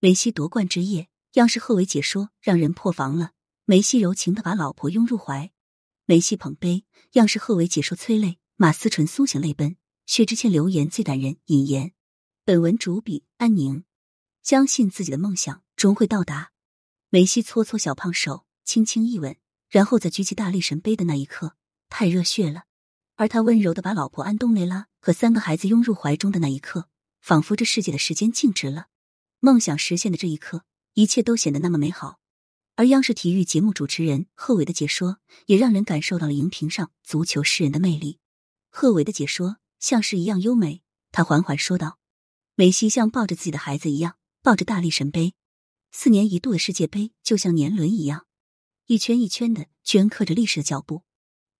梅西夺冠之夜，央视贺炜解说让人破防了。梅西柔情的把老婆拥入怀，梅西捧杯，央视贺炜解说催泪，马思纯苏醒泪奔。薛之谦留言最感人，引言：本文主笔安宁，相信自己的梦想终会到达。梅西搓搓小胖手，轻轻一吻，然后在举起大力神杯的那一刻，太热血了。而他温柔的把老婆安东雷拉和三个孩子拥入怀中的那一刻，仿佛这世界的时间静止了。梦想实现的这一刻，一切都显得那么美好。而央视体育节目主持人贺炜的解说，也让人感受到了荧屏上足球诗人的魅力。贺炜的解说像是一样优美，他缓缓说道：“梅西像抱着自己的孩子一样，抱着大力神杯。四年一度的世界杯就像年轮一样，一圈一圈的镌刻着历史的脚步，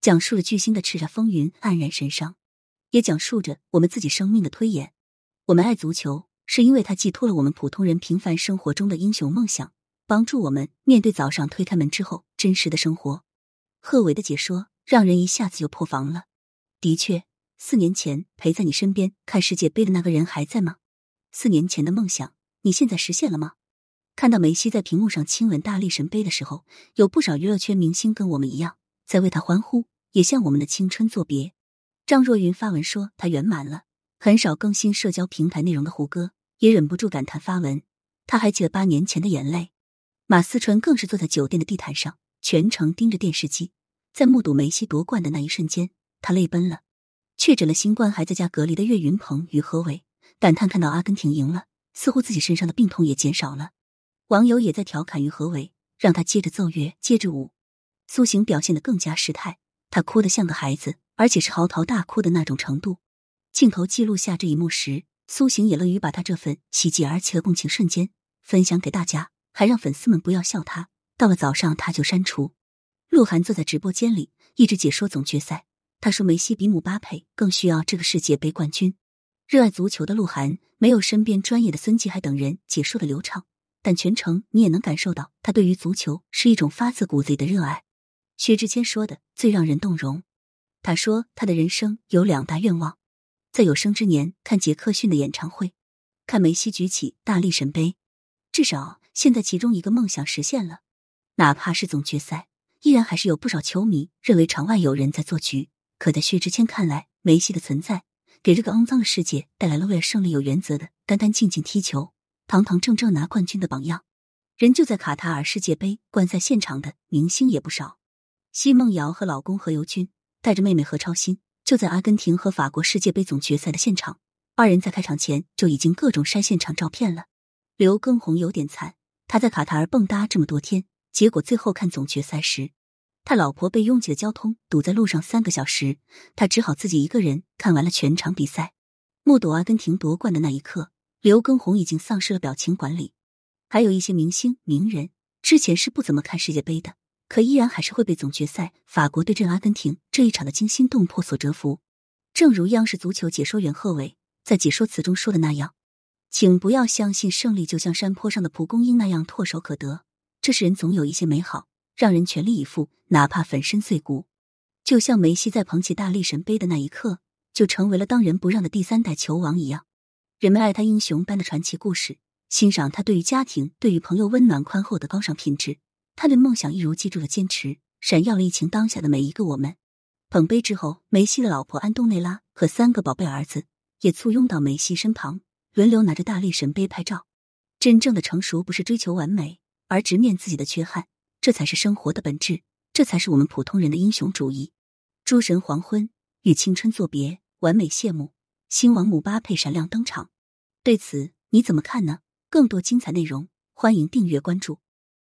讲述了巨星的叱咤风云、黯然神伤，也讲述着我们自己生命的推演。我们爱足球。”是因为他寄托了我们普通人平凡生活中的英雄梦想，帮助我们面对早上推开门之后真实的生活。贺炜的解说让人一下子就破防了。的确，四年前陪在你身边看世界杯的那个人还在吗？四年前的梦想，你现在实现了吗？看到梅西在屏幕上亲吻大力神杯的时候，有不少娱乐圈明星跟我们一样在为他欢呼，也向我们的青春作别。张若昀发文说他圆满了。很少更新社交平台内容的胡歌。也忍不住感叹发文，他还记得八年前的眼泪。马思纯更是坐在酒店的地毯上，全程盯着电视机，在目睹梅西夺冠的那一瞬间，他泪奔了。确诊了新冠还在家隔离的岳云鹏与何伟感叹看到阿根廷赢了，似乎自己身上的病痛也减少了。网友也在调侃于何伟，让他接着奏乐，接着舞。苏醒表现的更加失态，他哭得像个孩子，而且是嚎啕大哭的那种程度。镜头记录下这一幕时。苏醒也乐于把他这份喜极而泣的共情瞬间分享给大家，还让粉丝们不要笑他。到了早上他就删除。鹿晗坐在直播间里一直解说总决赛，他说梅西比姆巴佩更需要这个世界杯冠军。热爱足球的鹿晗没有身边专业的孙继海等人解说的流畅，但全程你也能感受到他对于足球是一种发自骨子里的热爱。薛之谦说的最让人动容，他说他的人生有两大愿望。在有生之年看杰克逊的演唱会，看梅西举起大力神杯，至少现在其中一个梦想实现了。哪怕是总决赛，依然还是有不少球迷认为场外有人在做局。可在薛之谦看来，梅西的存在给这个肮脏的世界带来了为了胜利有原则的、干干净净踢球、堂堂正正拿冠军的榜样。人就在卡塔尔世界杯观赛现场的明星也不少，奚梦瑶和老公何猷君带着妹妹何超欣。就在阿根廷和法国世界杯总决赛的现场，二人在开场前就已经各种晒现场照片了。刘畊宏有点惨，他在卡塔尔蹦跶这么多天，结果最后看总决赛时，他老婆被拥挤的交通堵在路上三个小时，他只好自己一个人看完了全场比赛。目睹阿根廷夺冠的那一刻，刘畊宏已经丧失了表情管理。还有一些明星名人之前是不怎么看世界杯的。可依然还是会被总决赛法国对阵阿根廷这一场的惊心动魄所折服。正如央视足球解说员贺炜在解说词中说的那样：“请不要相信胜利就像山坡上的蒲公英那样唾手可得。这世人总有一些美好，让人全力以赴，哪怕粉身碎骨。就像梅西在捧起大力神杯的那一刻，就成为了当仁不让的第三代球王一样。人们爱他英雄般的传奇故事，欣赏他对于家庭、对于朋友温暖宽厚的高尚品质。”他对梦想一如既铸的坚持，闪耀了疫情当下的每一个我们。捧杯之后，梅西的老婆安东内拉和三个宝贝儿子也簇拥到梅西身旁，轮流拿着大力神杯拍照。真正的成熟不是追求完美，而直面自己的缺憾，这才是生活的本质，这才是我们普通人的英雄主义。诸神黄昏与青春作别，完美谢幕，新王姆巴佩闪亮登场。对此你怎么看呢？更多精彩内容，欢迎订阅关注。